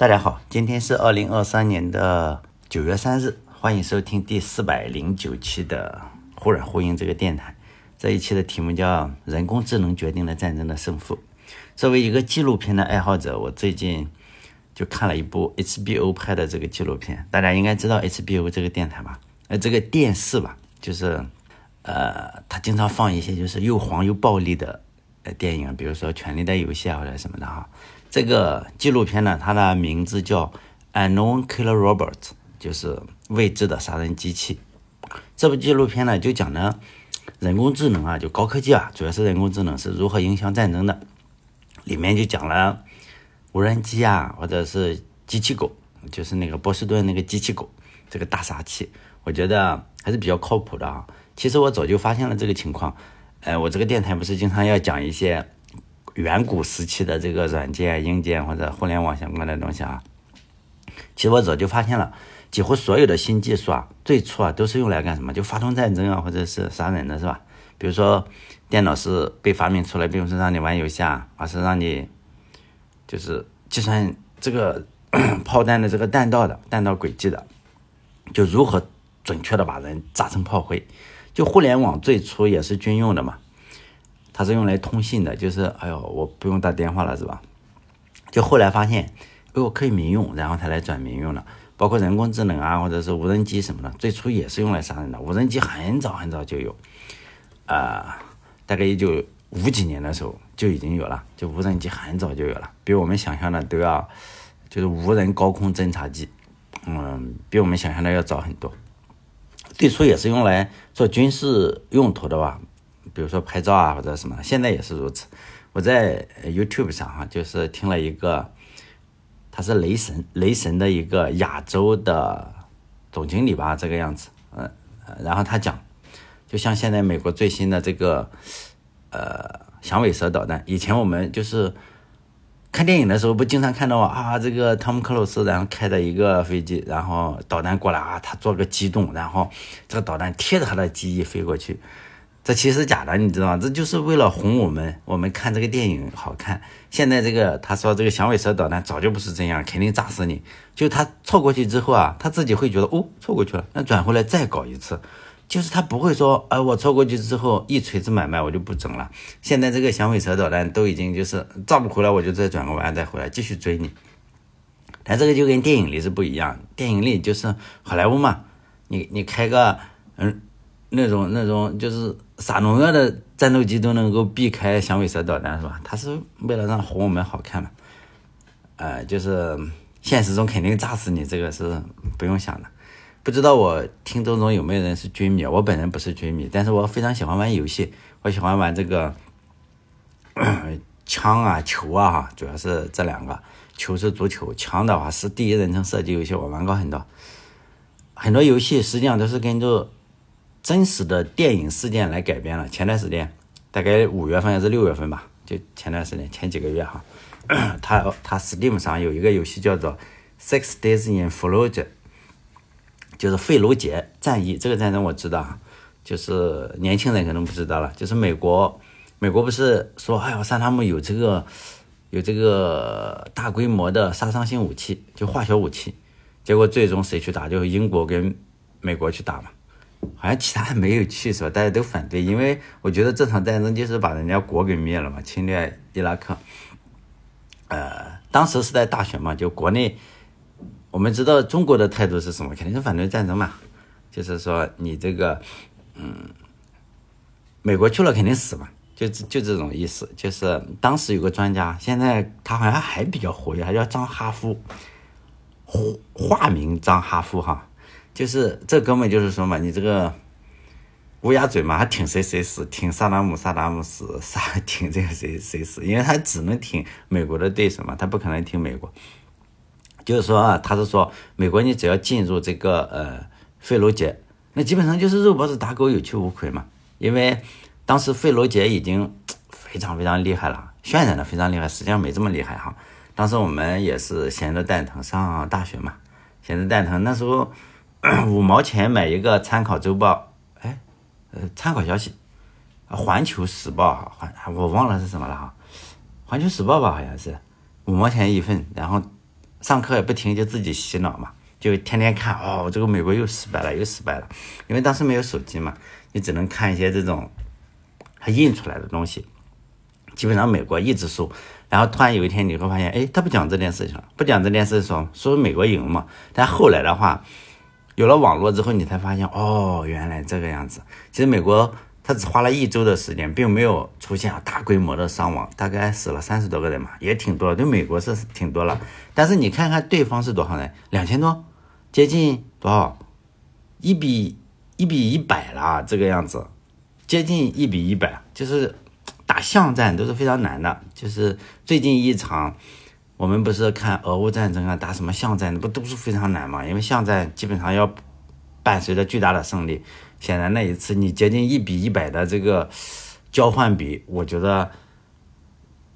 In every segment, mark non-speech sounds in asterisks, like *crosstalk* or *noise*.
大家好，今天是二零二三年的九月三日，欢迎收听第四百零九期的《忽软忽硬》这个电台。这一期的题目叫《人工智能决定了战争的胜负》。作为一个纪录片的爱好者，我最近就看了一部 HBO 拍的这个纪录片。大家应该知道 HBO 这个电台吧？呃，这个电视吧，就是呃，它经常放一些就是又黄又暴力的呃电影，比如说《权力的游戏》啊或者什么的哈。这个纪录片呢，它的名字叫《Unknown Killer Robot》，就是未知的杀人机器。这部纪录片呢，就讲呢，人工智能啊，就高科技啊，主要是人工智能是如何影响战争的。里面就讲了无人机啊，或者是机器狗，就是那个波士顿那个机器狗，这个大杀器，我觉得还是比较靠谱的啊。其实我早就发现了这个情况，呃，我这个电台不是经常要讲一些。远古时期的这个软件、硬件或者互联网相关的东西啊，其实我早就发现了，几乎所有的新技术啊，最初啊都是用来干什么？就发动战争啊，或者是杀人的，是吧？比如说电脑是被发明出来，并不是让你玩游戏啊，而是让你就是计算这个 *coughs* 炮弹的这个弹道的弹道轨迹的，就如何准确的把人炸成炮灰。就互联网最初也是军用的嘛。它是用来通信的，就是哎呦，我不用打电话了，是吧？就后来发现，哎呦，可以民用，然后它来转民用了。包括人工智能啊，或者是无人机什么的，最初也是用来杀人的。无人机很早很早就有，啊，大概也就五几年的时候就已经有了，就无人机很早就有了，比我们想象的都要，就是无人高空侦察机，嗯，比我们想象的要早很多。最初也是用来做军事用途的吧。比如说拍照啊或者什么，现在也是如此。我在 YouTube 上哈，就是听了一个，他是雷神，雷神的一个亚洲的总经理吧，这个样子。嗯，然后他讲，就像现在美国最新的这个呃响尾蛇导弹，以前我们就是看电影的时候不经常看到啊，这个汤姆克鲁斯然后开着一个飞机，然后导弹过来啊，他做个机动，然后这个导弹贴着他的机翼飞过去。这其实假的，你知道吗？这就是为了哄我们，我们看这个电影好看。现在这个他说这个响尾蛇导弹早就不是这样，肯定炸死你。就他错过去之后啊，他自己会觉得哦，错过去了，那转回来再搞一次。就是他不会说，哎，我错过去之后一锤子买卖我就不整了。现在这个响尾蛇导弹都已经就是炸不回来，我就再转个弯再回来继续追你。但这个就跟电影里是不一样，电影里就是好莱坞嘛，你你开个嗯。那种那种就是撒农药的战斗机都能够避开响尾蛇导弹是吧？它是为了让哄我们好看嘛？呃，就是现实中肯定炸死你，这个是不用想的。不知道我听众中有没有人是军迷？我本人不是军迷，但是我非常喜欢玩游戏，我喜欢玩这个 *coughs* 枪啊球啊哈，主要是这两个，球是足球，枪的话是第一人称射击游戏，我玩过很多。很多游戏实际上都是跟着。真实的电影事件来改编了。前段时间，大概五月份还是六月份吧，就前段时间前几个月哈，*clears throat* 他他 Steam 上有一个游戏叫做《Six Days in Fallujah》，就是费卢杰战役。这个战争我知道，就是年轻人可能不知道了。就是美国，美国不是说哎呀，萨达姆有这个有这个大规模的杀伤性武器，就化学武器，结果最终谁去打？就是英国跟美国去打嘛。好像其他没有去是吧？大家都反对，因为我觉得这场战争就是把人家国给灭了嘛，侵略伊拉克。呃，当时是在大选嘛，就国内，我们知道中国的态度是什么？肯定是反对战争嘛，就是说你这个，嗯，美国去了肯定死嘛，就就这种意思。就是当时有个专家，现在他好像还比较活跃，他叫张哈夫，化名张哈夫哈。就是这哥们就是说嘛，你这个乌鸦嘴嘛，还挺谁谁死，挺萨达姆萨达姆死，杀 *laughs* 挺这个谁谁死，因为他只能挺美国的对手嘛，他不可能挺美国。就是说啊，他是说美国，你只要进入这个呃费罗杰，那基本上就是肉包子打狗，有去无回嘛。因为当时费罗杰已经非常非常厉害了，渲染的非常厉害，实际上没这么厉害哈。当时我们也是闲着蛋疼上大学嘛，闲着蛋疼那时候。五毛钱买一个参考周报，哎，呃，参考消息，环球时报哈，环我忘了是什么了哈，环球时报吧，好像是五毛钱一份，然后上课也不听，就自己洗脑嘛，就天天看哦，这个美国又失败了，又失败了。因为当时没有手机嘛，你只能看一些这种它印出来的东西。基本上美国一直输，然后突然有一天你会发现，哎，他不讲这件事情了，不讲这件事，说说美国赢嘛。但后来的话，有了网络之后，你才发现，哦，原来这个样子。其实美国他只花了一周的时间，并没有出现大规模的伤亡，大概死了三十多个人嘛，也挺多，对美国是挺多了。但是你看看对方是多少人，两千多，接近多少？一比一比一百了，这个样子，接近一比一百，就是。打巷战都是非常难的，就是最近一场，我们不是看俄乌战争啊，打什么巷战，不都是非常难嘛？因为巷战基本上要伴随着巨大的胜利。显然那一次你接近一比一百的这个交换比，我觉得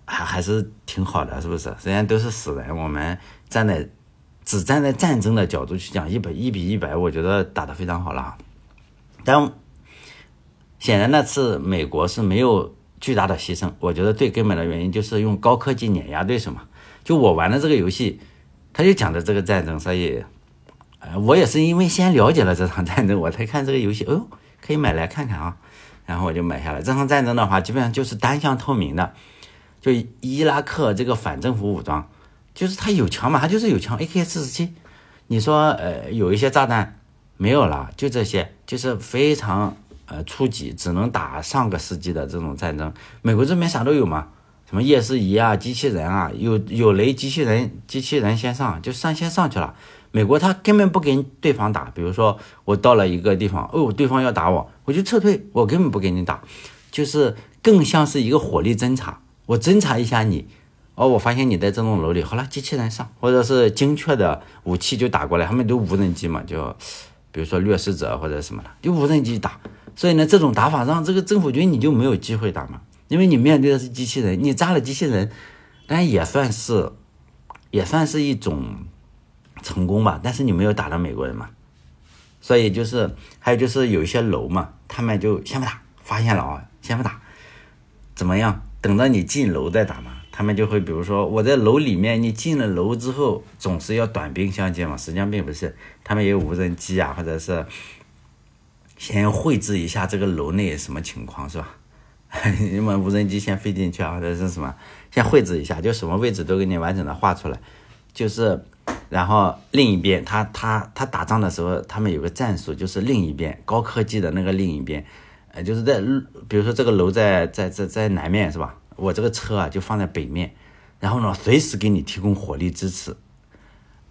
还还是挺好的，是不是？虽然都是死人，我们站在只站在战争的角度去讲，一百一比一百，我觉得打得非常好了。但显然那次美国是没有。巨大的牺牲，我觉得最根本的原因就是用高科技碾压对手嘛。就我玩的这个游戏，他就讲的这个战争，所以，呃，我也是因为先了解了这场战争，我才看这个游戏。哦，可以买来看看啊，然后我就买下来。这场战争的话，基本上就是单向透明的，就伊拉克这个反政府武装，就是他有枪嘛，他就是有枪，AK 四十七。你说，呃，有一些炸弹没有了，就这些，就是非常。呃，初级只能打上个世纪的这种战争。美国这边啥都有嘛，什么夜视仪啊、机器人啊，有有雷机器人，机器人先上就上先上去了。美国他根本不跟对方打，比如说我到了一个地方，哦，对方要打我，我就撤退，我根本不跟你打，就是更像是一个火力侦察。我侦察一下你，哦，我发现你在这栋楼里，好了，机器人上，或者是精确的武器就打过来，他们都无人机嘛，就比如说掠食者或者什么的，就无人机打。所以呢，这种打法让这个政府军你就没有机会打嘛，因为你面对的是机器人，你扎了机器人，但也算是，也算是一种成功吧。但是你没有打到美国人嘛，所以就是还有就是有一些楼嘛，他们就先不打，发现了啊，先不打，怎么样？等到你进楼再打嘛。他们就会比如说我在楼里面，你进了楼之后总是要短兵相接嘛，实际上并不是，他们也有无人机啊，或者是。先绘制一下这个楼内什么情况是吧？*laughs* 你们无人机先飞进去啊，或者是什么？先绘制一下，就什么位置都给你完整的画出来。就是，然后另一边，他他他打仗的时候，他们有个战术，就是另一边高科技的那个另一边，呃，就是在，比如说这个楼在在在在南面是吧？我这个车啊就放在北面，然后呢随时给你提供火力支持，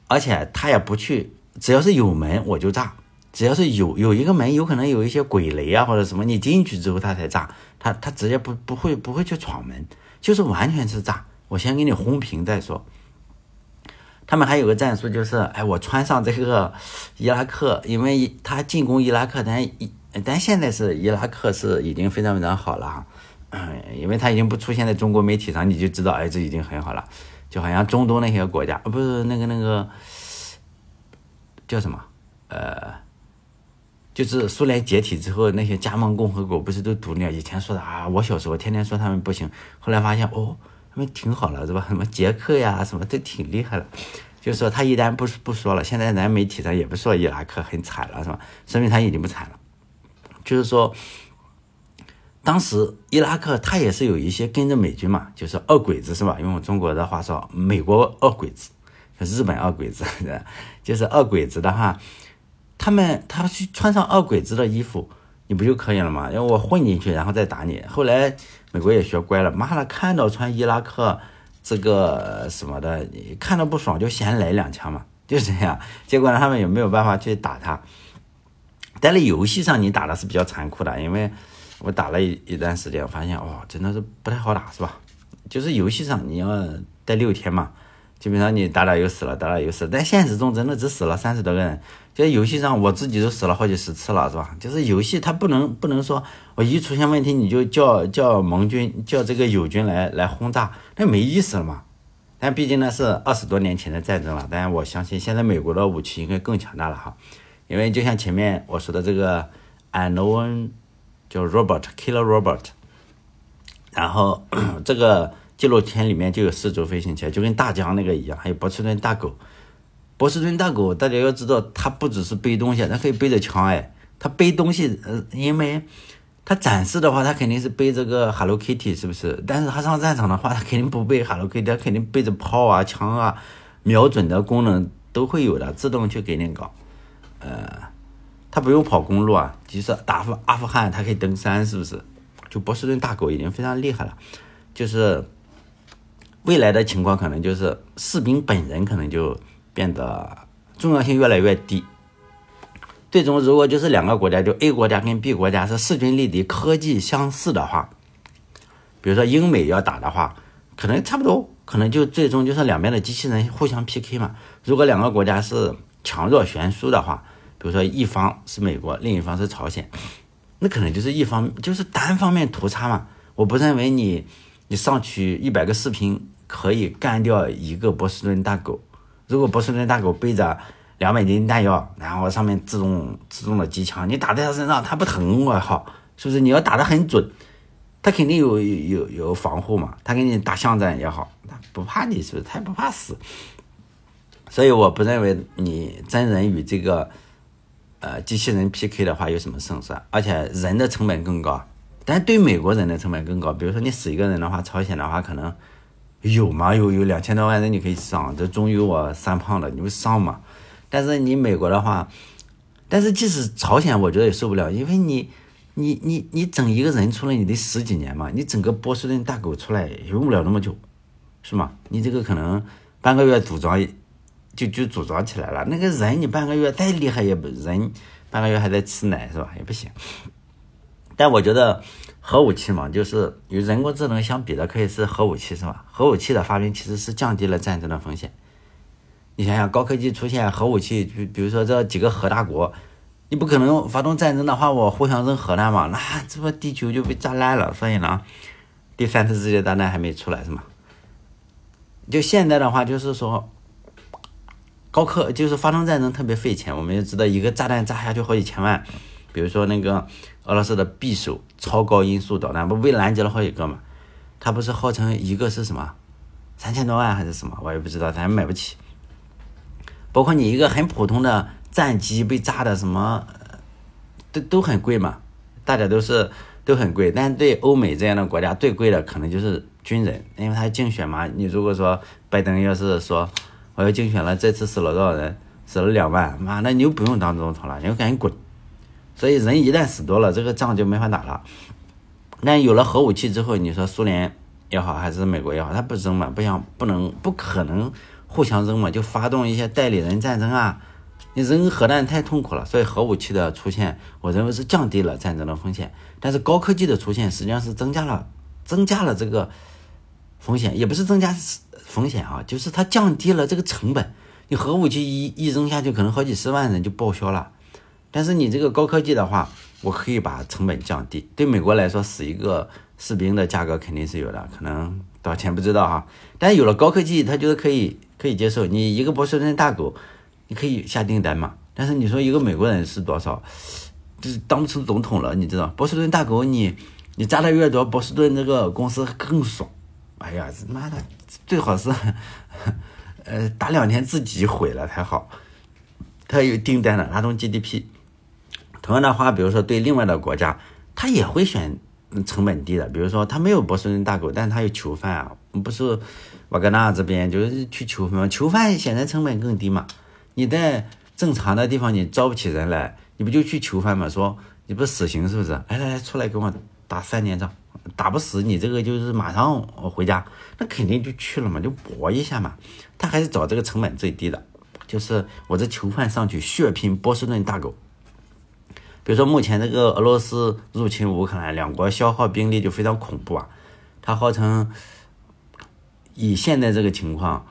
而且他也不去，只要是有门我就炸。只要是有有一个门，有可能有一些鬼雷啊或者什么，你进去之后他才炸，他他直接不不会不会去闯门，就是完全是炸。我先给你轰平再说。他们还有个战术就是，哎，我穿上这个伊拉克，因为他进攻伊拉克，但伊但现在是伊拉克是已经非常非常好了哈，嗯，因为他已经不出现在中国媒体上，你就知道，哎，这已经很好了。就好像中东那些国家，不是那个那个叫什么，呃。就是苏联解体之后，那些加盟共和国不是都独立？以前说的啊，我小时候天天说他们不行，后来发现哦，他们挺好了，是吧？什么捷克呀，什么都挺厉害了。就是说他一旦不不说了，现在咱媒体上也不说伊拉克很惨了，是吧？说明他已经不惨了。就是说，当时伊拉克他也是有一些跟着美军嘛，就是二鬼子，是吧？用中国的话说，美国二鬼子，日本二鬼子，*laughs* 就是二鬼子的话。他们他去穿上二鬼子的衣服，你不就可以了吗？因为我混进去，然后再打你。后来美国也学乖了，妈的，看到穿伊拉克这个什么的，你看到不爽就先来两枪嘛，就这样。结果呢，他们也没有办法去打他。但是游戏上你打的是比较残酷的，因为我打了一一段时间，发现哦，真的是不太好打，是吧？就是游戏上你要待六天嘛。基本上你打打又死了，打打又死，但现实中真的只死了三十多个人。在游戏上，我自己都死了好几十次了，是吧？就是游戏它不能不能说我一出现问题你就叫叫盟军叫这个友军来来轰炸，那没意思了嘛。但毕竟那是二十多年前的战争了，但我相信现在美国的武器应该更强大了哈。因为就像前面我说的这个 unknown 叫 robot killer robot，然后 *coughs* 这个。纪录片里面就有四轴飞行器，就跟大疆那个一样，还有波士顿大狗。波士顿大狗，大家要知道，它不只是背东西，它可以背着枪哎。它背东西，呃，因为它展示的话，它肯定是背这个 Hello Kitty，是不是？但是它上战场的话，它肯定不背 Hello Kitty，它肯定背着炮啊、枪啊，瞄准的功能都会有的，自动去给你搞。呃，它不用跑公路啊，即使打阿富汗，它可以登山，是不是？就波士顿大狗已经非常厉害了，就是未来的情况可能就是士兵本人可能就变得重要性越来越低。最终，如果就是两个国家，就 A 国家跟 B 国家是势均力敌、科技相似的话，比如说英美要打的话，可能差不多，可能就最终就是两边的机器人互相 PK 嘛。如果两个国家是强弱悬殊的话，比如说一方是美国，另一方是朝鲜，那可能就是一方就是单方面屠杀嘛。我不认为你你上去一百个士兵可以干掉一个波士顿大狗。如果不是那大狗背着。两百斤弹药，然后上面自动自动的机枪，你打在他身上，他不疼，我靠，是不是？你要打得很准，他肯定有有有防护嘛，他给你打巷战也好，他不怕你，是不是？他也不怕死，所以我不认为你真人与这个呃机器人 PK 的话有什么胜算，而且人的成本更高，但对美国人的成本更高。比如说你死一个人的话，朝鲜的话可能有嘛，有有两千多万人你可以上，这总有我三胖了，你不上嘛？但是你美国的话，但是即使朝鲜，我觉得也受不了，因为你，你，你，你整一个人出来，你得十几年嘛，你整个波士顿大狗出来用不了那么久，是吗？你这个可能半个月组装就就组装起来了，那个人你半个月再厉害也不人半个月还在吃奶是吧？也不行。但我觉得核武器嘛，就是与人工智能相比的，可以是核武器是吧？核武器的发明其实是降低了战争的风险。你想想，高科技出现核武器，比比如说这几个核大国，你不可能发动战争的话，我互相扔核弹嘛，那这不地球就被炸烂了。所以呢，第三次世界大战还没出来是吗？就现在的话，就是说，高科就是发动战争特别费钱。我们也知道，一个炸弹炸下去好几千万。比如说那个俄罗斯的匕首超高音速导弹，不被拦截了好几个嘛？它不是号称一个是什么三千多万还是什么？我也不知道，咱买不起。包括你一个很普通的战机被炸的什么，都都很贵嘛，大家都是都很贵。但对欧美这样的国家，最贵的可能就是军人，因为他竞选嘛。你如果说拜登要是说我要竞选了，这次死了多少人？死了两万，妈，那你就不用当总统了，你就赶紧滚。所以人一旦死多了，这个仗就没法打了。那有了核武器之后，你说苏联也好，还是美国也好，他不扔嘛，不想不能不可能。互相扔嘛，就发动一些代理人战争啊！你扔核弹太痛苦了，所以核武器的出现，我认为是降低了战争的风险。但是高科技的出现，实际上是增加了增加了这个风险，也不是增加风险啊，就是它降低了这个成本。你核武器一一扔下去，可能好几十万人就报销了。但是你这个高科技的话，我可以把成本降低。对美国来说，死一个士兵的价格肯定是有的，可能多少钱不知道哈。但是有了高科技，他就是可以。可以接受，你一个波士顿大狗，你可以下订单嘛？但是你说一个美国人是多少，就是当不成总统了，你知道？波士顿大狗，你你扎的越多，波士顿这个公司更爽。哎呀，妈的，最好是，*laughs* 呃，打两天自己毁了才好。他有订单的，拉动 GDP。同样的话，比如说对另外的国家，他也会选成本低的。比如说他没有波士顿大狗，但是他有囚犯啊，不是。瓦格纳这边就是去囚犯，囚犯显然成本更低嘛。你在正常的地方你招不起人来，你不就去囚犯嘛？说你不死刑是不是？来来来，出来给我打三年仗，打不死你这个就是马上回家，那肯定就去了嘛，就搏一下嘛。他还是找这个成本最低的，就是我这囚犯上去血拼波士顿大狗。比如说目前这个俄罗斯入侵乌克兰，两国消耗兵力就非常恐怖啊，他号称。以现在这个情况，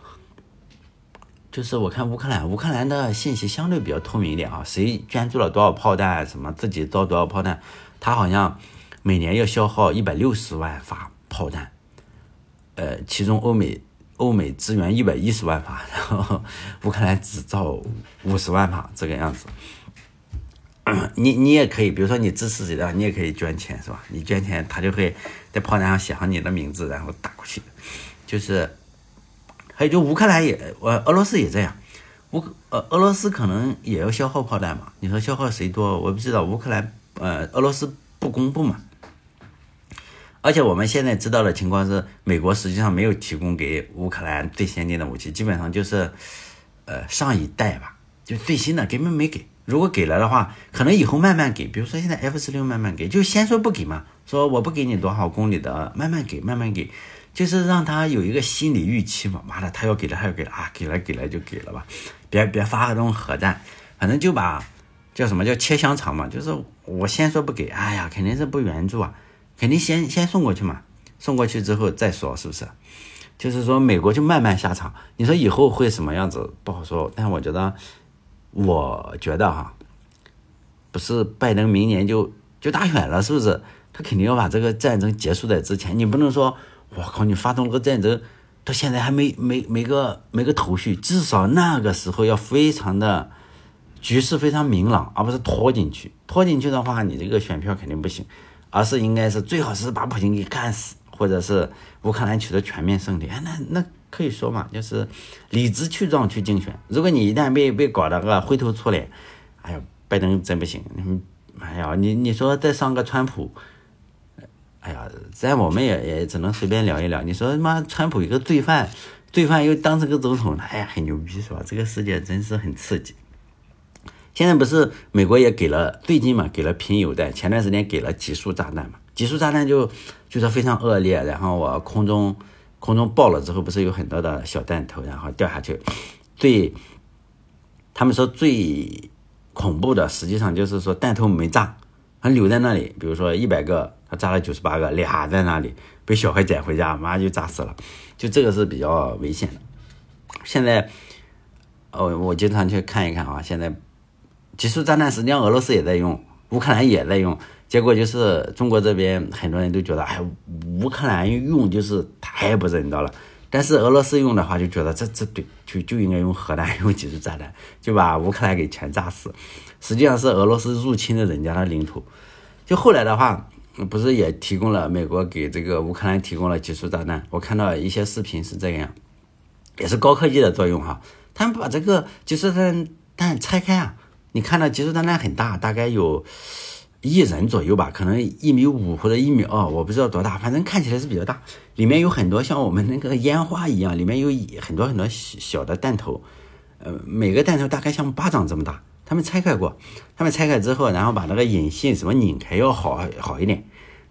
就是我看乌克兰，乌克兰的信息相对比较透明一点啊，谁捐助了多少炮弹，什么自己造多少炮弹，他好像每年要消耗一百六十万发炮弹，呃，其中欧美欧美支援一百一十万发，然后乌克兰只造五十万发这个样子。*clears throat* 你你也可以，比如说你支持谁的，你也可以捐钱是吧？你捐钱，他就会在炮弹上写上你的名字，然后打过去。就是还有就乌克兰也，呃，俄罗斯也这样。乌呃俄罗斯可能也要消耗炮弹嘛？你说消耗谁多？我不知道。乌克兰呃俄罗斯不公布嘛？而且我们现在知道的情况是，美国实际上没有提供给乌克兰最先进的武器，基本上就是呃上一代吧，就最新的根本没给。如果给了的话，可能以后慢慢给。比如说现在 F 十六慢慢给，就先说不给嘛，说我不给你多少公里的，慢慢给，慢慢给。就是让他有一个心理预期嘛，妈的，他要给了，他要给了啊，给了给了就给了吧，别别发那种核弹，反正就把叫什么叫切香肠嘛，就是我先说不给，哎呀，肯定是不援助啊，肯定先先送过去嘛，送过去之后再说是不是？就是说美国就慢慢下场，你说以后会什么样子不好说，但我觉得，我觉得哈，不是拜登明年就就大选了，是不是？他肯定要把这个战争结束在之前，你不能说。我靠！你发动了个战争，到现在还没没没个没个头绪，至少那个时候要非常的局势非常明朗，而不是拖进去。拖进去的话，你这个选票肯定不行，而是应该是最好是把普京给干死，或者是乌克兰取得全面胜利。哎，那那可以说嘛，就是理直气壮去竞选。如果你一旦被被搞得个灰头土脸，哎呀，拜登真不行。哎呀，你你说再上个川普。哎呀，在我们也也只能随便聊一聊。你说他妈，川普一个罪犯，罪犯又当这个总统，哎呀，很牛逼是吧？这个世界真是很刺激。现在不是美国也给了最近嘛，给了贫铀弹，前段时间给了集束炸弹嘛，集束炸弹就就说非常恶劣，然后我空中空中爆了之后，不是有很多的小弹头，然后掉下去。最他们说最恐怖的，实际上就是说弹头没炸，还留在那里，比如说一百个。炸了九十八个，俩在那里被小孩捡回家，马上就炸死了。就这个是比较危险的。现在，哦，我经常去看一看啊。现在，集束炸弹实际上俄罗斯也在用，乌克兰也在用。结果就是中国这边很多人都觉得，哎，乌克兰用就是太不人道了。但是俄罗斯用的话，就觉得这这对，就就应该用核弹，用集束炸弹，就把乌克兰给全炸死。实际上是俄罗斯入侵了人家的领土。就后来的话。不是也提供了美国给这个乌克兰提供了集束炸弹？我看到一些视频是这样，也是高科技的作用哈。他们把这个集束弹弹拆开啊，你看到集束炸弹很大，大概有一人左右吧，可能一米五或者一米二，我不知道多大，反正看起来是比较大。里面有很多像我们那个烟花一样，里面有很多很多小的弹头，呃，每个弹头大概像巴掌这么大。他们拆开过，他们拆开之后，然后把那个引信什么拧开要好好一点，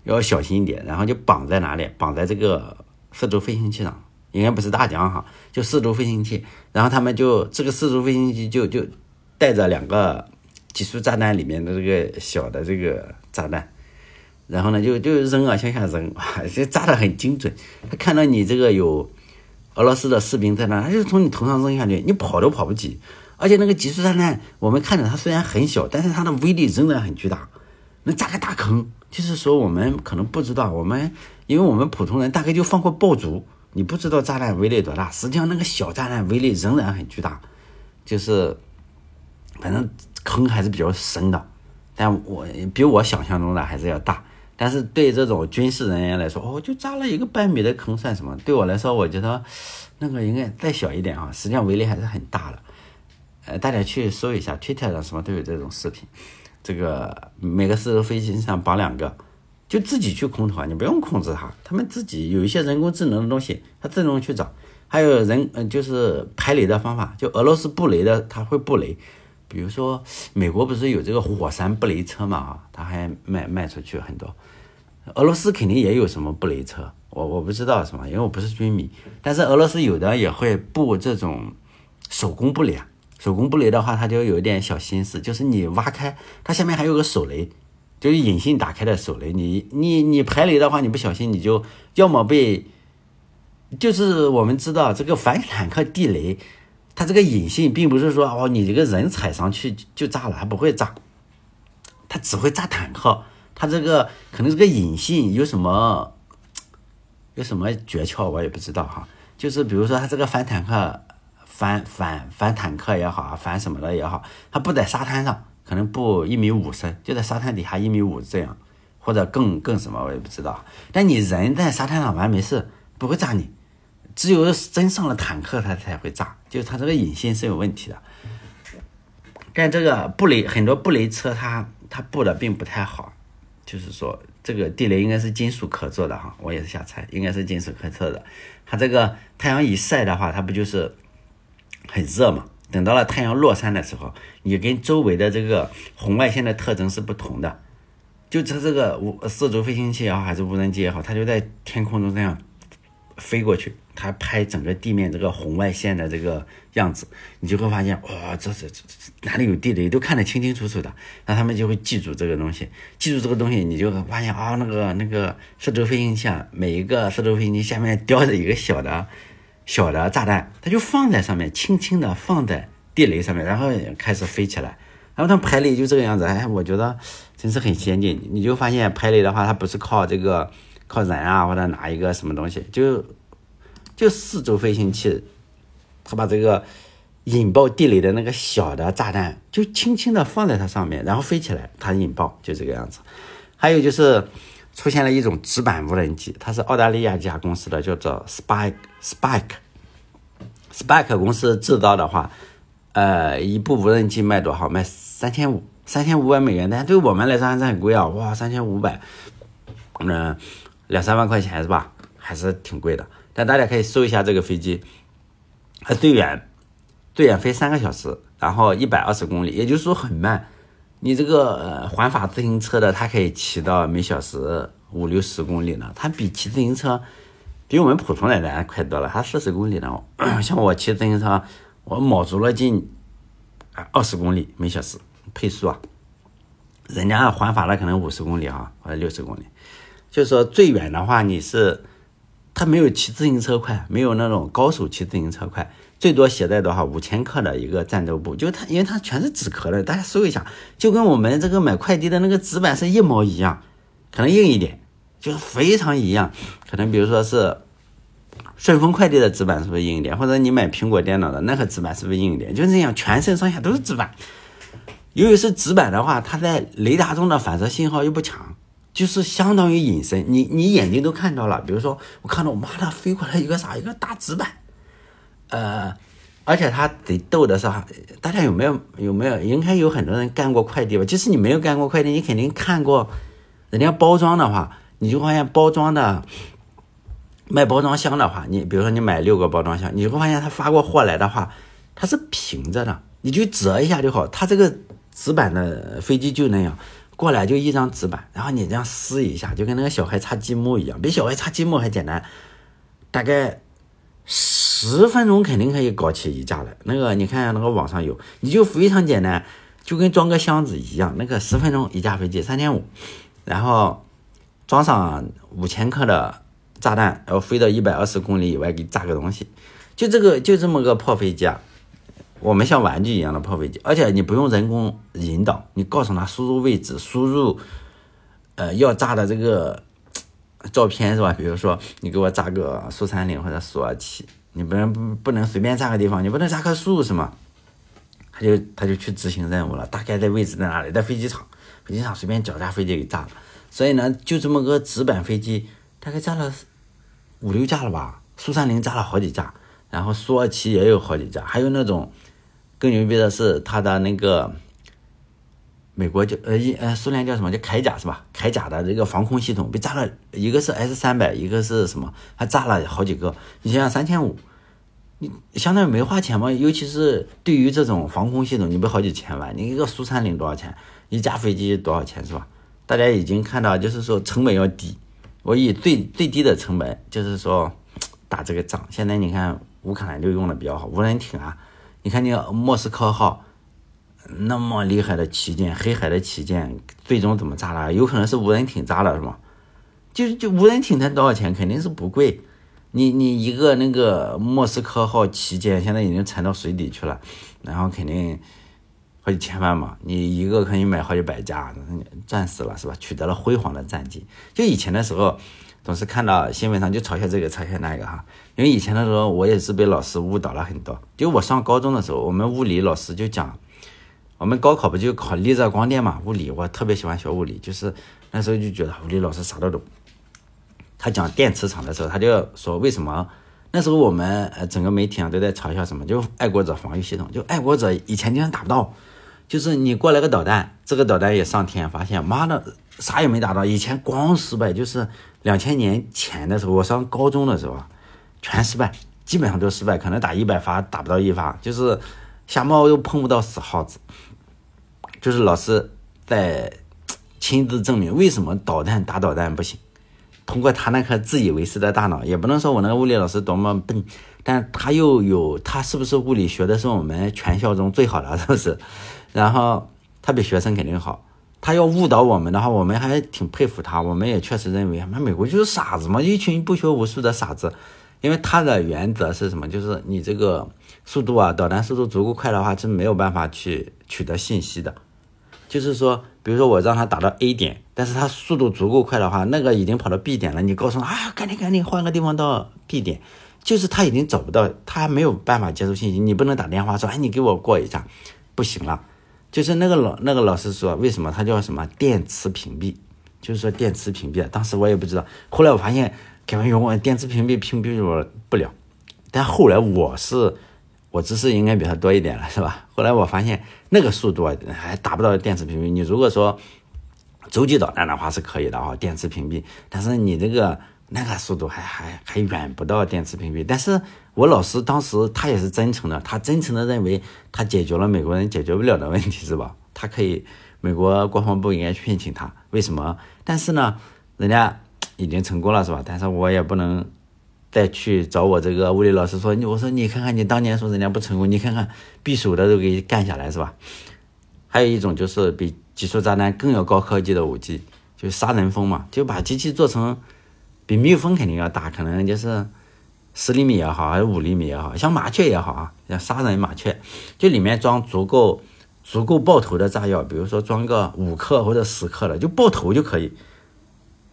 要小心一点，然后就绑在哪里？绑在这个四轴飞行器上，应该不是大疆哈，就四轴飞行器。然后他们就这个四轴飞行器就就带着两个集束炸弹里面的这个小的这个炸弹，然后呢就就扔啊，向下扔，*laughs* 这炸的很精准。他看到你这个有俄罗斯的士兵在那，他就从你头上扔下去，你跑都跑不及。而且那个集束炸弹，我们看着它虽然很小，但是它的威力仍然很巨大，能炸个大坑。就是说我们可能不知道，我们因为我们普通人大概就放过爆竹，你不知道炸弹威力多大。实际上那个小炸弹威力仍然很巨大，就是反正坑还是比较深的，但我比我想象中的还是要大。但是对这种军事人员来说，哦，就扎了一个半米的坑算什么？对我来说，我觉得那个应该再小一点啊，实际上威力还是很大的。呃，大家去搜一下，Twitter 上什么都有这种视频。这个每个四轴飞机上绑两个，就自己去空投啊，你不用控制它，他们自己有一些人工智能的东西，它自动去找。还有人，嗯，就是排雷的方法，就俄罗斯布雷的，它会布雷。比如说，美国不是有这个火山布雷车嘛？啊，它还卖卖出去很多。俄罗斯肯定也有什么布雷车，我我不知道什么，因为我不是军迷。但是俄罗斯有的也会布这种手工布雷。手工布雷的话，它就有一点小心思，就是你挖开，它下面还有个手雷，就是隐性打开的手雷。你你你排雷的话，你不小心你就要么被，就是我们知道这个反坦克地雷，它这个隐性并不是说哦你这个人踩上去就炸了，它不会炸，它只会炸坦克。它这个可能这个隐性有什么有什么诀窍我也不知道哈，就是比如说它这个反坦克。反反反坦克也好啊，反什么的也好，它不在沙滩上，可能不一米五深，就在沙滩底下一米五这样，或者更更什么我也不知道。但你人在沙滩上玩没事，不会炸你。只有真上了坦克，它才会炸，就是它这个引信是有问题的。但这个布雷很多布雷车，它它布的并不太好，就是说这个地雷应该是金属壳做的哈，我也是瞎猜，应该是金属壳做的。它这个太阳一晒的话，它不就是很热嘛？等到了太阳落山的时候，你跟周围的这个红外线的特征是不同的。就它这个无四轴飞行器也好，还是无人机也好，它就在天空中这样飞过去。它拍整个地面这个红外线的这个样子，你就会发现，哇，这这这哪里有地雷都看得清清楚楚的。那他们就会记住这个东西，记住这个东西，你就发现啊，那个那个四轴飞行器啊，每一个四轴飞行器下面叼着一个小的、小的炸弹，它就放在上面，轻轻的放在地雷上面，然后开始飞起来。然后他们排雷就这个样子，哎，我觉得真是很先进。你就发现排雷的话，它不是靠这个靠人啊，或者拿一个什么东西，就。就四轴飞行器，他把这个引爆地雷的那个小的炸弹，就轻轻的放在它上面，然后飞起来，它引爆，就这个样子。还有就是出现了一种直板无人机，它是澳大利亚一家公司的，叫做 Spike Spike Spike 公司制造的话，呃，一部无人机卖多少？卖三千五，三千五百美元。但对我们来说还是很贵啊！哇，三千五百，嗯，两三万块钱是吧？还是挺贵的。但大家可以搜一下这个飞机，它最远最远飞三个小时，然后一百二十公里，也就是说很慢。你这个环法自行车的，它可以骑到每小时五六十公里呢。它比骑自行车，比我们普通人来快多了。它四十公里呢，*clears throat* 像我骑自行车，我卯足了劲，二十公里每小时配速啊。人家环法的可能五十公里啊，或者六十公里。就是说最远的话，你是。他没有骑自行车快，没有那种高手骑自行车快，最多携带多少五千克的一个战斗部，就它，因为它全是纸壳的，大家搜一下，就跟我们这个买快递的那个纸板是一模一样，可能硬一点，就是非常一样，可能比如说是顺丰快递的纸板是不是硬一点，或者你买苹果电脑的那个纸板是不是硬一点，就这样，全身上下都是纸板。由于是纸板的话，它在雷达中的反射信号又不强。就是相当于隐身，你你眼睛都看到了。比如说，我看到我妈她飞过来一个啥，一个大纸板，呃，而且他得逗的是，大家有没有有没有？应该有很多人干过快递吧？即使你没有干过快递，你肯定看过人家包装的话，你就发现包装的卖包装箱的话，你比如说你买六个包装箱，你会发现他发过货来的话，它是平着的，你就折一下就好。它这个纸板的飞机就那样。过来就一张纸板，然后你这样撕一下，就跟那个小孩擦积木一样，比小孩擦积木还简单。大概十分钟肯定可以搞起一架来。那个你看那个网上有，你就非常简单，就跟装个箱子一样。那个十分钟一架飞机三千五，然后装上五千克的炸弹，然后飞到一百二十公里以外给炸个东西，就这个就这么个破飞机啊。我们像玩具一样的破飞机，而且你不用人工引导，你告诉他输入位置，输入呃要炸的这个照片是吧？比如说你给我炸个苏三零或者苏二七，你不能不能随便炸个地方，你不能炸棵树是吗？他就他就去执行任务了，大概的位置在哪里？在飞机场，飞机场随便找架飞机给炸了。所以呢，就这么个纸板飞机，大概炸了五六架了吧？苏三零炸了好几架，然后苏二七也有好几架，还有那种。更牛逼的是，它的那个美国叫呃一呃苏联叫什么叫铠甲是吧？铠甲的这个防空系统被炸了，一个是 S 三百，一个是什么？还炸了好几个。你想想三千五，你相当于没花钱嘛？尤其是对于这种防空系统，你不好几千万？你一个苏三零多少钱？一架飞机多少钱是吧？大家已经看到，就是说成本要低。我以最最低的成本，就是说打这个仗。现在你看乌克兰就用的比较好，无人艇啊。你看，那莫斯科号那么厉害的旗舰，黑海的旗舰，最终怎么炸了？有可能是无人艇炸了，是吗？就就无人艇才多少钱？肯定是不贵。你你一个那个莫斯科号旗舰，现在已经沉到水底去了，然后肯定好几千万嘛。你一个可以买好几百家，战死了是吧？取得了辉煌的战绩。就以前的时候。总是看到新闻上就嘲笑这个嘲笑那个哈，因为以前的时候我也是被老师误导了很多。就我上高中的时候，我们物理老师就讲，我们高考不就考离子光电嘛？物理我特别喜欢学物理，就是那时候就觉得物理老师啥都懂。他讲电磁场的时候，他就说为什么那时候我们呃整个媒体上都在嘲笑什么，就爱国者防御系统，就爱国者以前经常打不到，就是你过来个导弹，这个导弹也上天，发现妈的啥也没打到，以前光失败，就是两千年前的时候，我上高中的时候全失败，基本上都失败，可能打一百发打不到一发，就是瞎猫又碰不到死耗子。就是老师在亲自证明为什么导弹打导弹不行，通过他那颗自以为是的大脑，也不能说我那个物理老师多么笨，但他又有他是不是物理学的是我们全校中最好的，是不是？然后他比学生肯定好，他要误导我们的话，我们还挺佩服他。我们也确实认为，那美国就是傻子嘛，一群不学无术的傻子。因为它的原则是什么？就是你这个速度啊，导弹速度足够快的话，是没有办法去取得信息的。就是说，比如说我让他打到 A 点，但是他速度足够快的话，那个已经跑到 B 点了，你告诉他啊，赶紧赶紧换个地方到 B 点，就是他已经找不到，他还没有办法接收信息，你不能打电话说，哎，你给我过一下，不行了。就是那个老那个老师说，为什么他叫什么电磁屏蔽？就是说电磁屏蔽，当时我也不知道，后来我发现开玩笑，我电磁屏蔽屏蔽我不了，但后来我是。我知识应该比他多一点了，是吧？后来我发现那个速度，还达不到电磁屏蔽。你如果说洲际导弹的话是可以的啊，电磁屏蔽。但是你这个那个速度还还还远不到电磁屏蔽。但是我老师当时他也是真诚的，他真诚的认为他解决了美国人解决不了的问题，是吧？他可以，美国国防部应该去聘请他。为什么？但是呢，人家已经成功了，是吧？但是我也不能。再去找我这个物理老师说，你我说你看看你当年说人家不成功，你看看匕首的都给干下来是吧？还有一种就是比集束炸弹更要高科技的武器，就是杀人蜂嘛，就把机器做成比蜜蜂肯定要大，可能就是十厘米也好，还是五厘米也好，像麻雀也好啊，像杀人麻雀，就里面装足够足够爆头的炸药，比如说装个五克或者十克的，就爆头就可以。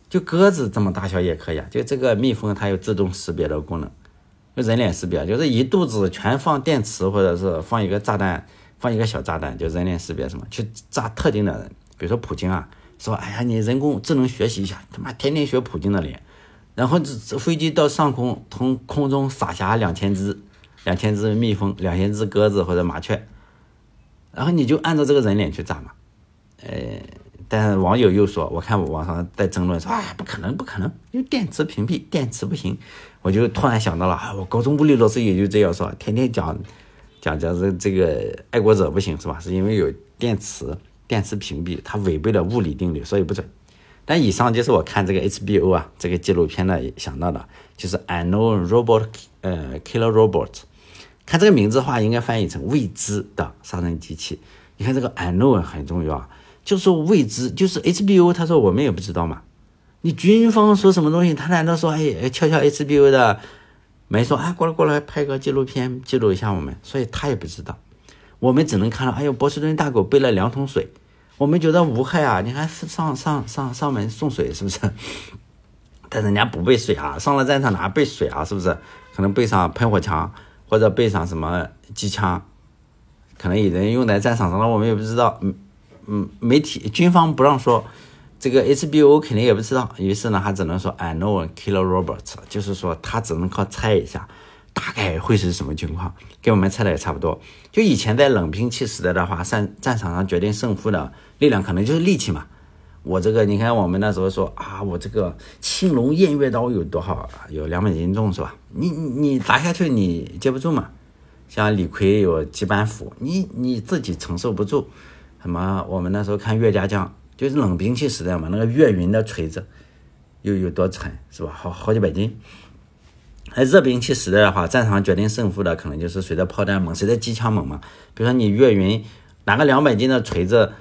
就鸽子这么大小也可以啊，就这个蜜蜂它有自动识别的功能，就人脸识别，就是一肚子全放电池或者是放一个炸弹，放一个小炸弹，就人脸识别什么去炸特定的人，比如说普京啊，说哎呀你人工智能学习一下，他妈天天学普京的脸，然后这飞机到上空从空中撒下两千只两千只蜜蜂，两千只鸽子或者麻雀，然后你就按照这个人脸去炸嘛，呃。但是网友又说，我看网上在争论说，啊，不可能，不可能，因为电磁屏蔽，电池不行。我就突然想到了，啊，我高中物理老师也就这样说，天天讲，讲讲这这个爱国者不行是吧？是因为有电磁，电磁屏蔽，它违背了物理定律，所以不准。但以上就是我看这个 HBO 啊这个纪录片的想到的，就是 Unknown Robot，呃，Killer Robot。看这个名字的话，应该翻译成未知的杀人机器。你看这个 Unknown 很重要啊。就是未知，就是 HBO，他说我们也不知道嘛。你军方说什么东西，他难道说哎，悄悄 HBO 的没说啊，过来过来拍个纪录片记录一下我们，所以他也不知道。我们只能看到，哎呦，波士顿大狗背了两桶水，我们觉得无害啊，你还上上上上门送水是不是？但人家不背水啊，上了战场哪背水啊，是不是？可能背上喷火枪或者背上什么机枪，可能有人用在战场上了，我们也不知道，嗯。嗯，媒体军方不让说，这个 HBO 肯定也不知道，于是呢，他只能说 I know killer Roberts，就是说他只能靠猜一下，大概会是什么情况，跟我们猜的也差不多。就以前在冷兵器时代的话，战战场上决定胜负的力量可能就是力气嘛。我这个你看，我们那时候说啊，我这个青龙偃月刀有多少？有两百斤重是吧？你你砸下去你接不住嘛？像李逵有几板斧，你你自己承受不住。什么？我们那时候看岳家将，就是冷兵器时代嘛，那个岳云的锤子又有多沉，是吧？好好几百斤。在热兵器时代的话，战场决定胜负的可能就是谁的炮弹猛，谁的机枪猛嘛。比如说你岳云拿个两百斤的锤子，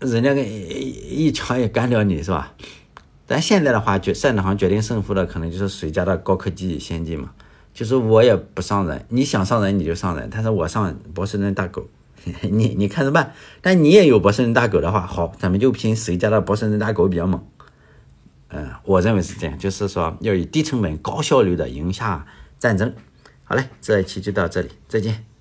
人家给一枪也干掉你，是吧？但现在的话，决战场上决定胜负的可能就是谁家的高科技先进嘛。就是我也不上人，你想上人你就上人，但是我上波士顿大狗。*laughs* 你你看着办，但你也有博士人大狗的话，好，咱们就拼谁家的博士人大狗比较猛。嗯，我认为是这样，就是说要以低成本、高效率的赢下战争。好嘞，这一期就到这里，再见。